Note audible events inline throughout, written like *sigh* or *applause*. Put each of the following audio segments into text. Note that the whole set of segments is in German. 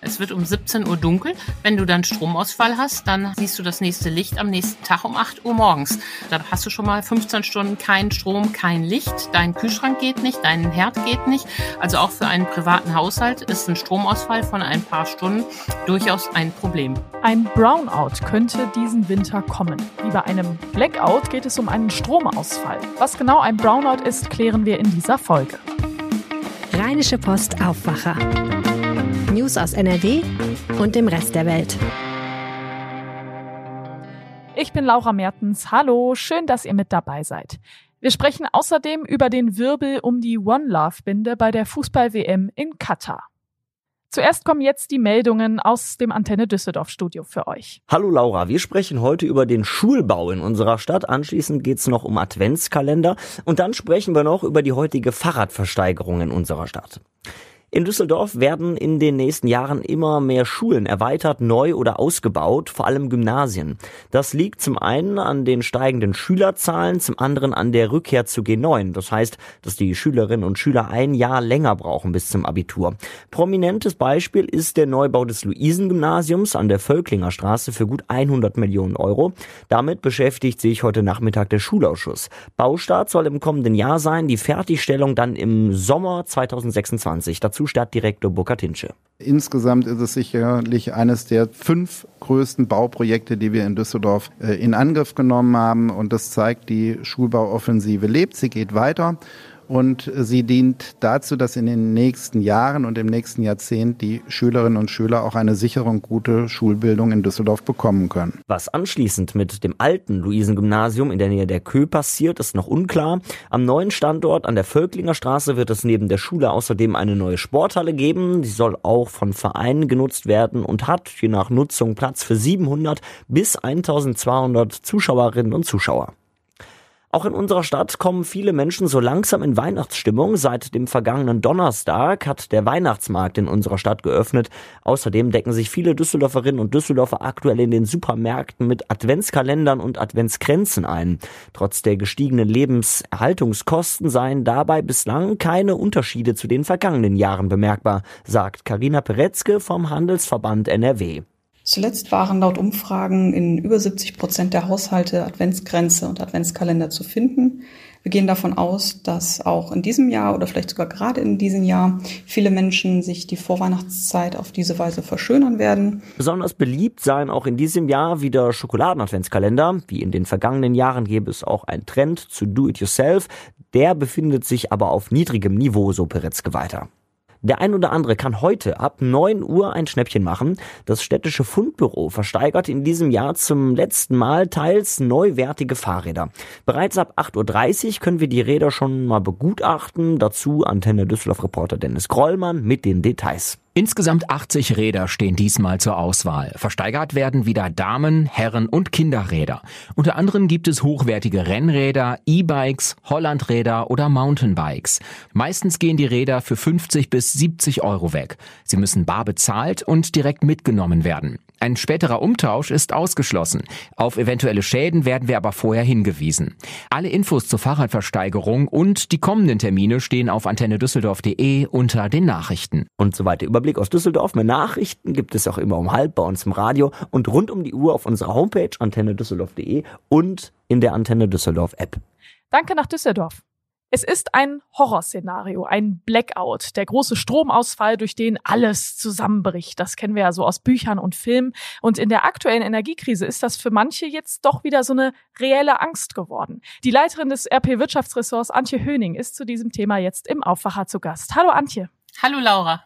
Es wird um 17 Uhr dunkel. Wenn du dann Stromausfall hast, dann siehst du das nächste Licht am nächsten Tag um 8 Uhr morgens. Dann hast du schon mal 15 Stunden keinen Strom, kein Licht. Dein Kühlschrank geht nicht, dein Herd geht nicht. Also auch für einen privaten Haushalt ist ein Stromausfall von ein paar Stunden durchaus ein Problem. Ein Brownout könnte diesen Winter kommen. Wie bei einem Blackout geht es um einen Stromausfall. Was genau ein Brownout ist, klären wir in dieser Folge. Rheinische Post Aufwacher. News aus NRW und dem Rest der Welt. Ich bin Laura Mertens. Hallo, schön, dass ihr mit dabei seid. Wir sprechen außerdem über den Wirbel um die One Love Binde bei der Fußball-WM in Katar. Zuerst kommen jetzt die Meldungen aus dem Antenne Düsseldorf Studio für euch. Hallo Laura, wir sprechen heute über den Schulbau in unserer Stadt. Anschließend geht's noch um Adventskalender und dann sprechen wir noch über die heutige Fahrradversteigerung in unserer Stadt. In Düsseldorf werden in den nächsten Jahren immer mehr Schulen erweitert, neu oder ausgebaut, vor allem Gymnasien. Das liegt zum einen an den steigenden Schülerzahlen, zum anderen an der Rückkehr zu G9. Das heißt, dass die Schülerinnen und Schüler ein Jahr länger brauchen bis zum Abitur. Prominentes Beispiel ist der Neubau des Luisengymnasiums an der Völklinger Straße für gut 100 Millionen Euro. Damit beschäftigt sich heute Nachmittag der Schulausschuss. Baustart soll im kommenden Jahr sein, die Fertigstellung dann im Sommer 2026. Dazu Stadtdirektor Burkhard Hinsche. Insgesamt ist es sicherlich eines der fünf größten Bauprojekte, die wir in Düsseldorf äh, in Angriff genommen haben. Und das zeigt, die Schulbauoffensive lebt, sie geht weiter und sie dient dazu, dass in den nächsten Jahren und im nächsten Jahrzehnt die Schülerinnen und Schüler auch eine sichere und gute Schulbildung in Düsseldorf bekommen können. Was anschließend mit dem alten Luisengymnasium in der Nähe der Kö passiert, ist noch unklar. Am neuen Standort an der Völklinger Straße wird es neben der Schule außerdem eine neue Sporthalle geben. Die soll auch von Vereinen genutzt werden und hat je nach Nutzung Platz für 700 bis 1200 Zuschauerinnen und Zuschauer. Auch in unserer Stadt kommen viele Menschen so langsam in Weihnachtsstimmung. Seit dem vergangenen Donnerstag hat der Weihnachtsmarkt in unserer Stadt geöffnet. Außerdem decken sich viele Düsseldorferinnen und Düsseldorfer aktuell in den Supermärkten mit Adventskalendern und Adventskränzen ein. Trotz der gestiegenen Lebenserhaltungskosten seien dabei bislang keine Unterschiede zu den vergangenen Jahren bemerkbar, sagt Karina Peretzke vom Handelsverband NRW. Zuletzt waren laut Umfragen in über 70 Prozent der Haushalte Adventsgrenze und Adventskalender zu finden. Wir gehen davon aus, dass auch in diesem Jahr oder vielleicht sogar gerade in diesem Jahr viele Menschen sich die Vorweihnachtszeit auf diese Weise verschönern werden. Besonders beliebt seien auch in diesem Jahr wieder Schokoladen-Adventskalender. Wie in den vergangenen Jahren gäbe es auch einen Trend zu Do-it-yourself. Der befindet sich aber auf niedrigem Niveau, so Peretzke weiter. Der ein oder andere kann heute ab 9 Uhr ein Schnäppchen machen. Das städtische Fundbüro versteigert in diesem Jahr zum letzten Mal teils neuwertige Fahrräder. Bereits ab 8.30 Uhr können wir die Räder schon mal begutachten. Dazu Antenne Düsseldorf Reporter Dennis Grollmann mit den Details. Insgesamt 80 Räder stehen diesmal zur Auswahl. Versteigert werden wieder Damen, Herren und Kinderräder. Unter anderem gibt es hochwertige Rennräder, E-Bikes, Hollandräder oder Mountainbikes. Meistens gehen die Räder für 50 bis 70 Euro weg. Sie müssen bar bezahlt und direkt mitgenommen werden. Ein späterer Umtausch ist ausgeschlossen. Auf eventuelle Schäden werden wir aber vorher hingewiesen. Alle Infos zur Fahrradversteigerung und die kommenden Termine stehen auf antennedüsseldorf.de unter den Nachrichten. Und soweit der Überblick aus Düsseldorf. Mehr Nachrichten gibt es auch immer um halb bei uns im Radio und rund um die Uhr auf unserer Homepage antennedüsseldorf.de und in der Antenne Düsseldorf App. Danke nach Düsseldorf. Es ist ein Horrorszenario, ein Blackout, der große Stromausfall, durch den alles zusammenbricht. Das kennen wir ja so aus Büchern und Filmen. Und in der aktuellen Energiekrise ist das für manche jetzt doch wieder so eine reelle Angst geworden. Die Leiterin des RP Wirtschaftsressorts, Antje Höning, ist zu diesem Thema jetzt im Aufwacher zu Gast. Hallo Antje. Hallo Laura.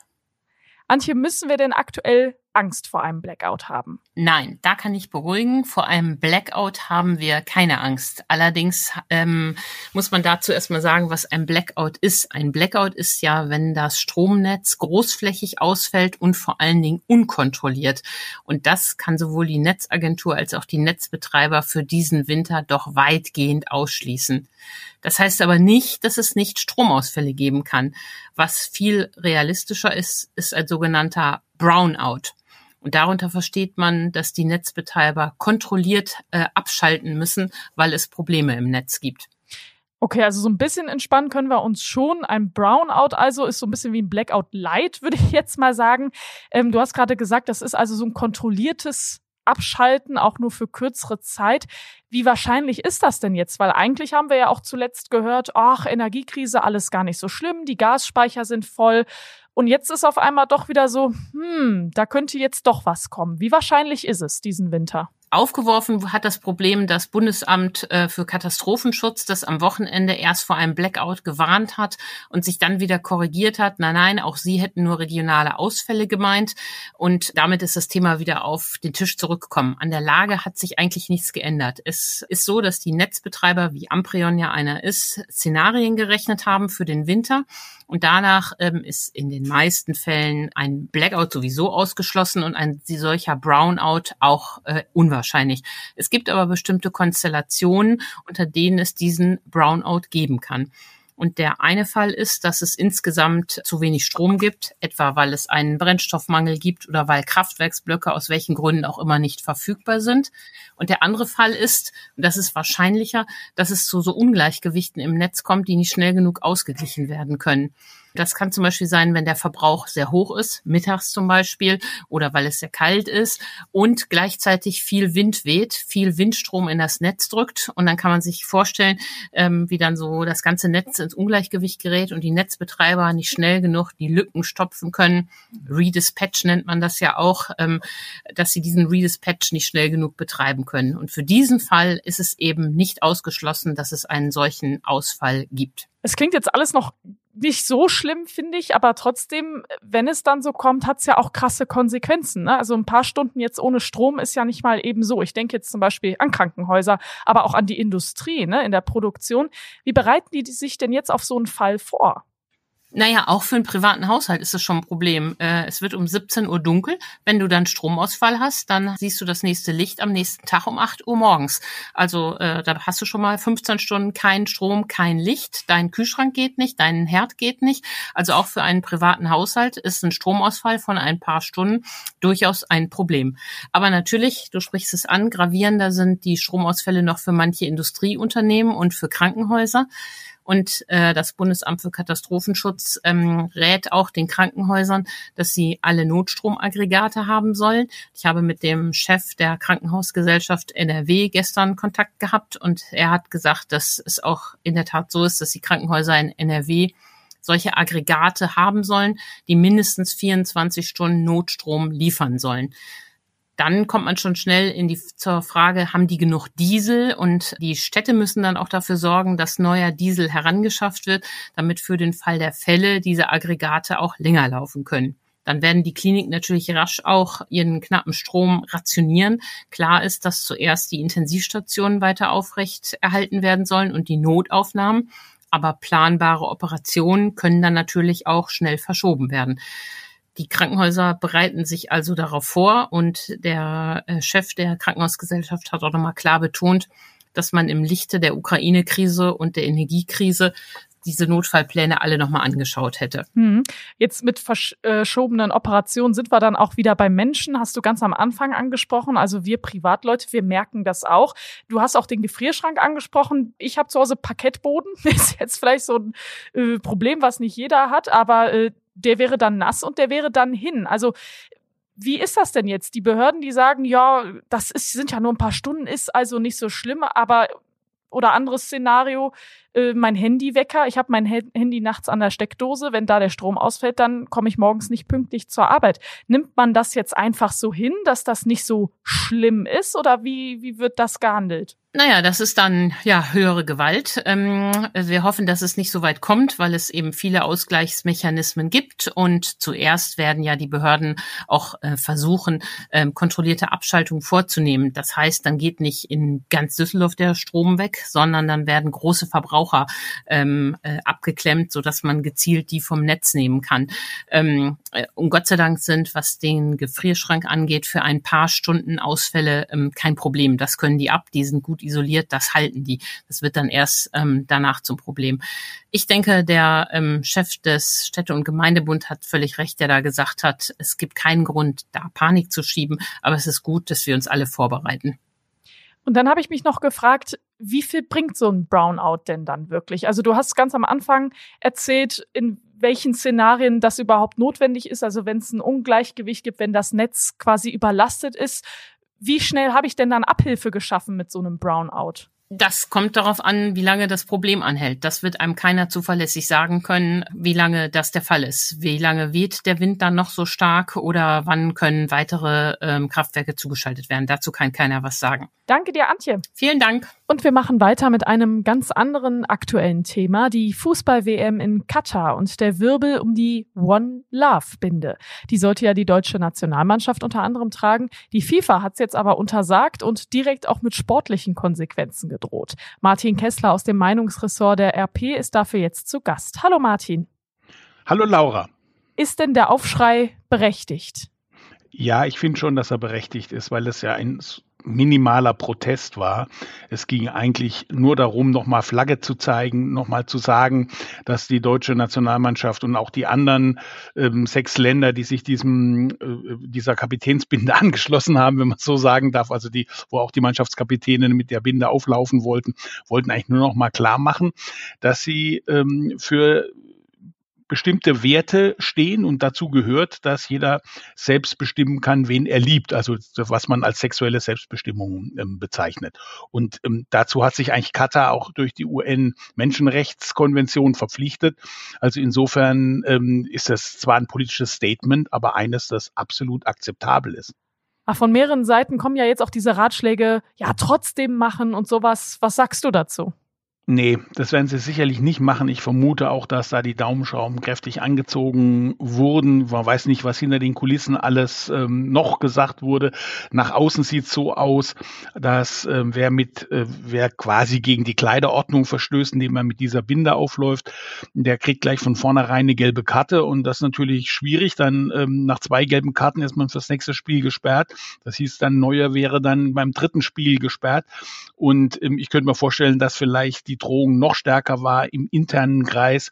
Antje, müssen wir denn aktuell Angst vor einem Blackout haben? Nein, da kann ich beruhigen. Vor einem Blackout haben wir keine Angst. Allerdings ähm, muss man dazu erstmal sagen, was ein Blackout ist. Ein Blackout ist ja, wenn das Stromnetz großflächig ausfällt und vor allen Dingen unkontrolliert. Und das kann sowohl die Netzagentur als auch die Netzbetreiber für diesen Winter doch weitgehend ausschließen. Das heißt aber nicht, dass es nicht Stromausfälle geben kann. Was viel realistischer ist, ist ein sogenannter Brownout. Und darunter versteht man, dass die Netzbetreiber kontrolliert äh, abschalten müssen, weil es Probleme im Netz gibt. Okay, also so ein bisschen entspannen können wir uns schon. Ein Brownout also ist so ein bisschen wie ein Blackout Light, *laughs* würde ich jetzt mal sagen. Ähm, du hast gerade gesagt, das ist also so ein kontrolliertes Abschalten, auch nur für kürzere Zeit. Wie wahrscheinlich ist das denn jetzt? Weil eigentlich haben wir ja auch zuletzt gehört, ach, Energiekrise, alles gar nicht so schlimm, die Gasspeicher sind voll. Und jetzt ist auf einmal doch wieder so, hm, da könnte jetzt doch was kommen. Wie wahrscheinlich ist es diesen Winter? Aufgeworfen hat das Problem das Bundesamt äh, für Katastrophenschutz, das am Wochenende erst vor einem Blackout gewarnt hat und sich dann wieder korrigiert hat. Nein, nein, auch sie hätten nur regionale Ausfälle gemeint. Und damit ist das Thema wieder auf den Tisch zurückgekommen. An der Lage hat sich eigentlich nichts geändert. Es ist so, dass die Netzbetreiber, wie Amprion ja einer ist, Szenarien gerechnet haben für den Winter. Und danach ähm, ist in den meisten Fällen ein Blackout sowieso ausgeschlossen und ein solcher Brownout auch äh, unwahrscheinlich. Es gibt aber bestimmte Konstellationen, unter denen es diesen Brownout geben kann. Und der eine Fall ist, dass es insgesamt zu wenig Strom gibt, etwa weil es einen Brennstoffmangel gibt oder weil Kraftwerksblöcke aus welchen Gründen auch immer nicht verfügbar sind. Und der andere Fall ist, und das ist wahrscheinlicher, dass es zu so Ungleichgewichten im Netz kommt, die nicht schnell genug ausgeglichen werden können. Das kann zum Beispiel sein, wenn der Verbrauch sehr hoch ist, mittags zum Beispiel, oder weil es sehr kalt ist und gleichzeitig viel Wind weht, viel Windstrom in das Netz drückt. Und dann kann man sich vorstellen, ähm, wie dann so das ganze Netz ins Ungleichgewicht gerät und die Netzbetreiber nicht schnell genug die Lücken stopfen können. Redispatch nennt man das ja auch, ähm, dass sie diesen Redispatch nicht schnell genug betreiben können. Und für diesen Fall ist es eben nicht ausgeschlossen, dass es einen solchen Ausfall gibt. Es klingt jetzt alles noch nicht so schlimm, finde ich, aber trotzdem, wenn es dann so kommt, hat es ja auch krasse Konsequenzen. Ne? Also ein paar Stunden jetzt ohne Strom ist ja nicht mal eben so. Ich denke jetzt zum Beispiel an Krankenhäuser, aber auch an die Industrie ne, in der Produktion. Wie bereiten die sich denn jetzt auf so einen Fall vor? Naja, auch für einen privaten Haushalt ist das schon ein Problem. Äh, es wird um 17 Uhr dunkel. Wenn du dann Stromausfall hast, dann siehst du das nächste Licht am nächsten Tag um 8 Uhr morgens. Also äh, da hast du schon mal 15 Stunden kein Strom, kein Licht. Dein Kühlschrank geht nicht, dein Herd geht nicht. Also auch für einen privaten Haushalt ist ein Stromausfall von ein paar Stunden durchaus ein Problem. Aber natürlich, du sprichst es an, gravierender sind die Stromausfälle noch für manche Industrieunternehmen und für Krankenhäuser. Und äh, das Bundesamt für Katastrophenschutz ähm, rät auch den Krankenhäusern, dass sie alle Notstromaggregate haben sollen. Ich habe mit dem Chef der Krankenhausgesellschaft NRW gestern Kontakt gehabt und er hat gesagt, dass es auch in der Tat so ist, dass die Krankenhäuser in NRW solche Aggregate haben sollen, die mindestens 24 Stunden Notstrom liefern sollen dann kommt man schon schnell in die zur Frage, haben die genug Diesel? Und die Städte müssen dann auch dafür sorgen, dass neuer Diesel herangeschafft wird, damit für den Fall der Fälle diese Aggregate auch länger laufen können. Dann werden die Kliniken natürlich rasch auch ihren knappen Strom rationieren. Klar ist, dass zuerst die Intensivstationen weiter aufrecht erhalten werden sollen und die Notaufnahmen. Aber planbare Operationen können dann natürlich auch schnell verschoben werden. Die Krankenhäuser bereiten sich also darauf vor und der äh, Chef der Krankenhausgesellschaft hat auch nochmal klar betont, dass man im Lichte der Ukraine-Krise und der Energiekrise diese Notfallpläne alle nochmal angeschaut hätte. Hm. Jetzt mit verschobenen Operationen sind wir dann auch wieder bei Menschen, hast du ganz am Anfang angesprochen. Also wir Privatleute, wir merken das auch. Du hast auch den Gefrierschrank angesprochen. Ich habe zu Hause Parkettboden. *laughs* ist jetzt vielleicht so ein äh, Problem, was nicht jeder hat, aber äh, der wäre dann nass und der wäre dann hin. Also wie ist das denn jetzt? Die Behörden, die sagen, ja, das ist, sind ja nur ein paar Stunden, ist also nicht so schlimm, aber oder anderes Szenario, äh, mein Handywecker, ich habe mein Handy nachts an der Steckdose, wenn da der Strom ausfällt, dann komme ich morgens nicht pünktlich zur Arbeit. Nimmt man das jetzt einfach so hin, dass das nicht so schlimm ist oder wie, wie wird das gehandelt? Naja, das ist dann ja höhere Gewalt. Ähm, wir hoffen, dass es nicht so weit kommt, weil es eben viele Ausgleichsmechanismen gibt. Und zuerst werden ja die Behörden auch äh, versuchen, ähm, kontrollierte Abschaltung vorzunehmen. Das heißt, dann geht nicht in ganz Düsseldorf der Strom weg, sondern dann werden große Verbraucher ähm, äh, abgeklemmt, sodass man gezielt die vom Netz nehmen kann. Ähm, äh, und Gott sei Dank sind, was den Gefrierschrank angeht, für ein paar Stunden Ausfälle ähm, kein Problem. Das können die ab, die sind gut gut isoliert, das halten die. Das wird dann erst ähm, danach zum Problem. Ich denke, der ähm, Chef des Städte- und Gemeindebund hat völlig recht, der da gesagt hat, es gibt keinen Grund, da Panik zu schieben, aber es ist gut, dass wir uns alle vorbereiten. Und dann habe ich mich noch gefragt, wie viel bringt so ein Brownout denn dann wirklich? Also du hast ganz am Anfang erzählt, in welchen Szenarien das überhaupt notwendig ist. Also wenn es ein Ungleichgewicht gibt, wenn das Netz quasi überlastet ist. Wie schnell habe ich denn dann Abhilfe geschaffen mit so einem Brownout? Das kommt darauf an, wie lange das Problem anhält. Das wird einem keiner zuverlässig sagen können, wie lange das der Fall ist. Wie lange weht der Wind dann noch so stark oder wann können weitere ähm, Kraftwerke zugeschaltet werden. Dazu kann keiner was sagen. Danke dir, Antje. Vielen Dank. Und wir machen weiter mit einem ganz anderen aktuellen Thema, die Fußball-WM in Katar und der Wirbel um die One Love-Binde. Die sollte ja die deutsche Nationalmannschaft unter anderem tragen. Die FIFA hat es jetzt aber untersagt und direkt auch mit sportlichen Konsequenzen gedroht. Martin Kessler aus dem Meinungsressort der RP ist dafür jetzt zu Gast. Hallo Martin. Hallo Laura. Ist denn der Aufschrei berechtigt? Ja, ich finde schon, dass er berechtigt ist, weil es ja ein minimaler Protest war. Es ging eigentlich nur darum, nochmal Flagge zu zeigen, nochmal zu sagen, dass die deutsche Nationalmannschaft und auch die anderen ähm, sechs Länder, die sich diesem äh, dieser Kapitänsbinde *laughs* angeschlossen haben, wenn man so sagen darf, also die, wo auch die Mannschaftskapitäne mit der Binde auflaufen wollten, wollten eigentlich nur noch mal klar machen, dass sie ähm, für bestimmte Werte stehen und dazu gehört, dass jeder selbst bestimmen kann, wen er liebt, also was man als sexuelle Selbstbestimmung ähm, bezeichnet. Und ähm, dazu hat sich eigentlich Katar auch durch die UN-Menschenrechtskonvention verpflichtet. Also insofern ähm, ist das zwar ein politisches Statement, aber eines, das absolut akzeptabel ist. Ach, von mehreren Seiten kommen ja jetzt auch diese Ratschläge, ja, trotzdem machen und sowas. Was sagst du dazu? Nee, das werden sie sicherlich nicht machen. Ich vermute auch, dass da die Daumenschrauben kräftig angezogen wurden. Man weiß nicht, was hinter den Kulissen alles ähm, noch gesagt wurde. Nach außen sieht es so aus, dass äh, wer mit, äh, wer quasi gegen die Kleiderordnung verstößt, indem er mit dieser Binde aufläuft, der kriegt gleich von vornherein eine gelbe Karte und das ist natürlich schwierig. Dann ähm, nach zwei gelben Karten ist man fürs nächste Spiel gesperrt. Das hieß dann, Neuer wäre dann beim dritten Spiel gesperrt. Und ähm, ich könnte mir vorstellen, dass vielleicht die Drohung noch stärker war im internen Kreis,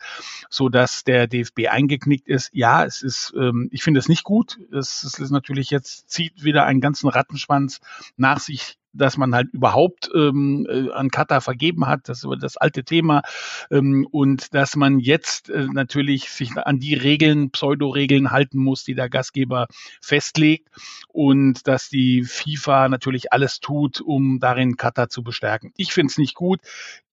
so dass der DFB eingeknickt ist. Ja, es ist, ähm, ich finde es nicht gut. Es, es ist natürlich jetzt zieht wieder einen ganzen Rattenschwanz nach sich dass man halt überhaupt ähm, äh, an Katar vergeben hat, das ist das alte Thema, ähm, und dass man jetzt äh, natürlich sich an die Regeln, Pseudo-Regeln halten muss, die der Gastgeber festlegt und dass die FIFA natürlich alles tut, um darin Katar zu bestärken. Ich finde es nicht gut.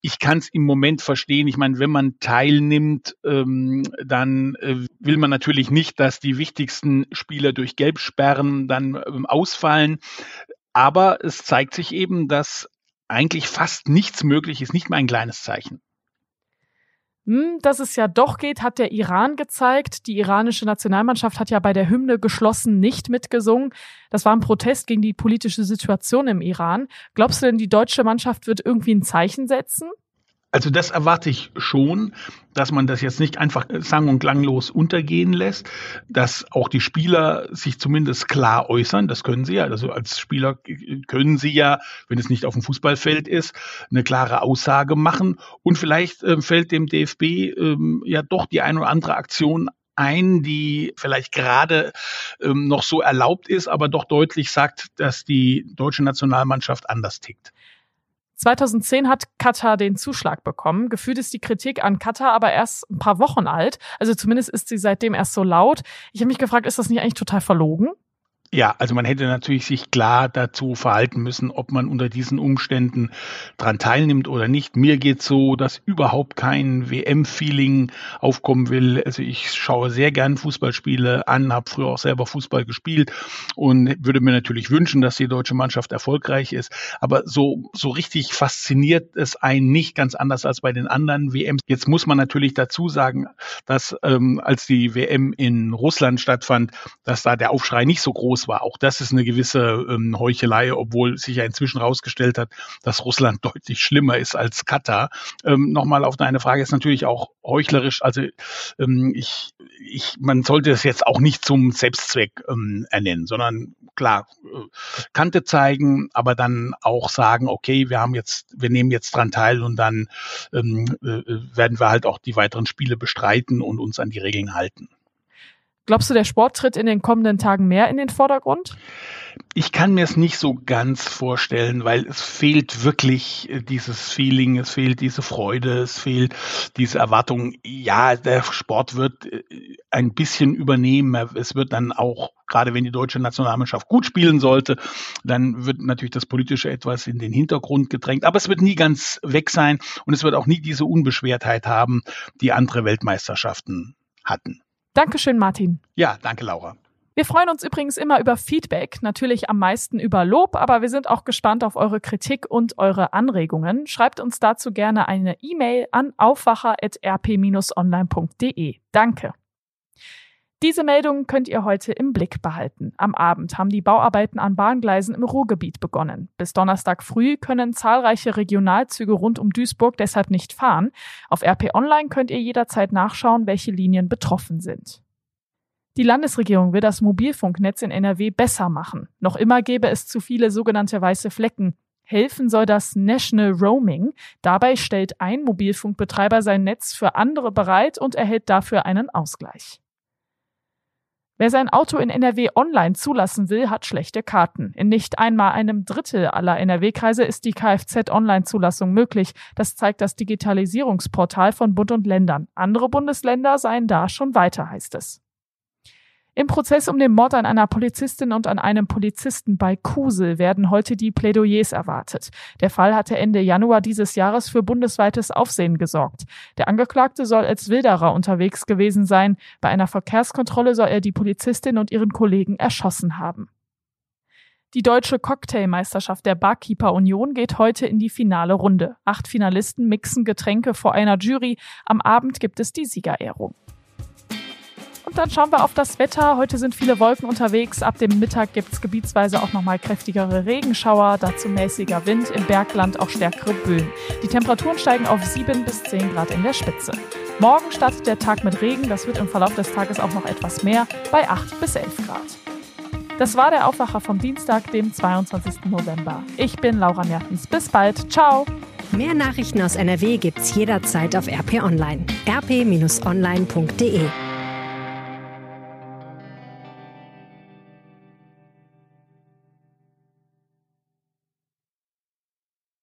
Ich kann es im Moment verstehen. Ich meine, wenn man teilnimmt, ähm, dann äh, will man natürlich nicht, dass die wichtigsten Spieler durch Gelbsperren dann ähm, ausfallen. Aber es zeigt sich eben, dass eigentlich fast nichts möglich ist, nicht mal ein kleines Zeichen. Hm, dass es ja doch geht, hat der Iran gezeigt. Die iranische Nationalmannschaft hat ja bei der Hymne geschlossen nicht mitgesungen. Das war ein Protest gegen die politische Situation im Iran. Glaubst du denn, die deutsche Mannschaft wird irgendwie ein Zeichen setzen? Also das erwarte ich schon, dass man das jetzt nicht einfach sang- und klanglos untergehen lässt, dass auch die Spieler sich zumindest klar äußern, das können sie ja, also als Spieler können sie ja, wenn es nicht auf dem Fußballfeld ist, eine klare Aussage machen. Und vielleicht äh, fällt dem DFB äh, ja doch die eine oder andere Aktion ein, die vielleicht gerade ähm, noch so erlaubt ist, aber doch deutlich sagt, dass die deutsche Nationalmannschaft anders tickt. 2010 hat Katar den Zuschlag bekommen. Gefühlt ist die Kritik an Katar aber erst ein paar Wochen alt. Also zumindest ist sie seitdem erst so laut. Ich habe mich gefragt, ist das nicht eigentlich total verlogen? Ja, also man hätte natürlich sich klar dazu verhalten müssen, ob man unter diesen Umständen dran teilnimmt oder nicht. Mir geht so, dass überhaupt kein WM-Feeling aufkommen will. Also ich schaue sehr gern Fußballspiele an, habe früher auch selber Fußball gespielt und würde mir natürlich wünschen, dass die deutsche Mannschaft erfolgreich ist. Aber so, so richtig fasziniert es einen nicht, ganz anders als bei den anderen WMs. Jetzt muss man natürlich dazu sagen, dass ähm, als die WM in Russland stattfand, dass da der Aufschrei nicht so groß war. Auch das ist eine gewisse ähm, Heuchelei, obwohl sich ja inzwischen herausgestellt hat, dass Russland *laughs* deutlich schlimmer ist als Katar. Ähm, Nochmal auf deine Frage ist natürlich auch heuchlerisch. Also ähm, ich, ich, man sollte es jetzt auch nicht zum Selbstzweck ähm, ernennen, sondern klar äh, Kante zeigen, aber dann auch sagen, okay, wir haben jetzt, wir nehmen jetzt dran teil und dann ähm, äh, werden wir halt auch die weiteren Spiele bestreiten und uns an die Regeln halten. Glaubst du, der Sport tritt in den kommenden Tagen mehr in den Vordergrund? Ich kann mir es nicht so ganz vorstellen, weil es fehlt wirklich äh, dieses Feeling, es fehlt diese Freude, es fehlt diese Erwartung. Ja, der Sport wird äh, ein bisschen übernehmen. Es wird dann auch, gerade wenn die deutsche Nationalmannschaft gut spielen sollte, dann wird natürlich das Politische etwas in den Hintergrund gedrängt. Aber es wird nie ganz weg sein und es wird auch nie diese Unbeschwertheit haben, die andere Weltmeisterschaften hatten. Dankeschön, Martin. Ja, danke, Laura. Wir freuen uns übrigens immer über Feedback, natürlich am meisten über Lob, aber wir sind auch gespannt auf eure Kritik und eure Anregungen. Schreibt uns dazu gerne eine E-Mail an aufwacher.rp-online.de. Danke. Diese Meldungen könnt ihr heute im Blick behalten. Am Abend haben die Bauarbeiten an Bahngleisen im Ruhrgebiet begonnen. Bis Donnerstag früh können zahlreiche Regionalzüge rund um Duisburg deshalb nicht fahren. Auf RP Online könnt ihr jederzeit nachschauen, welche Linien betroffen sind. Die Landesregierung will das Mobilfunknetz in NRW besser machen. Noch immer gäbe es zu viele sogenannte weiße Flecken. Helfen soll das National Roaming. Dabei stellt ein Mobilfunkbetreiber sein Netz für andere bereit und erhält dafür einen Ausgleich. Wer sein Auto in NRW online zulassen will, hat schlechte Karten. In nicht einmal einem Drittel aller NRW-Kreise ist die Kfz-Online-Zulassung möglich. Das zeigt das Digitalisierungsportal von Bund und Ländern. Andere Bundesländer seien da schon weiter, heißt es. Im Prozess um den Mord an einer Polizistin und an einem Polizisten bei Kusel werden heute die Plädoyers erwartet. Der Fall hatte Ende Januar dieses Jahres für bundesweites Aufsehen gesorgt. Der Angeklagte soll als Wilderer unterwegs gewesen sein. Bei einer Verkehrskontrolle soll er die Polizistin und ihren Kollegen erschossen haben. Die deutsche Cocktailmeisterschaft der Barkeeper Union geht heute in die finale Runde. Acht Finalisten mixen Getränke vor einer Jury. Am Abend gibt es die Siegerehrung. Und dann schauen wir auf das Wetter. Heute sind viele Wolken unterwegs. Ab dem Mittag gibt es gebietsweise auch nochmal kräftigere Regenschauer, dazu mäßiger Wind, im Bergland auch stärkere Böen. Die Temperaturen steigen auf 7 bis 10 Grad in der Spitze. Morgen startet der Tag mit Regen, das wird im Verlauf des Tages auch noch etwas mehr, bei 8 bis 11 Grad. Das war der Aufwacher vom Dienstag, dem 22. November. Ich bin Laura Mertens. Bis bald. Ciao. Mehr Nachrichten aus NRW gibt's jederzeit auf RP Online. rp-online.de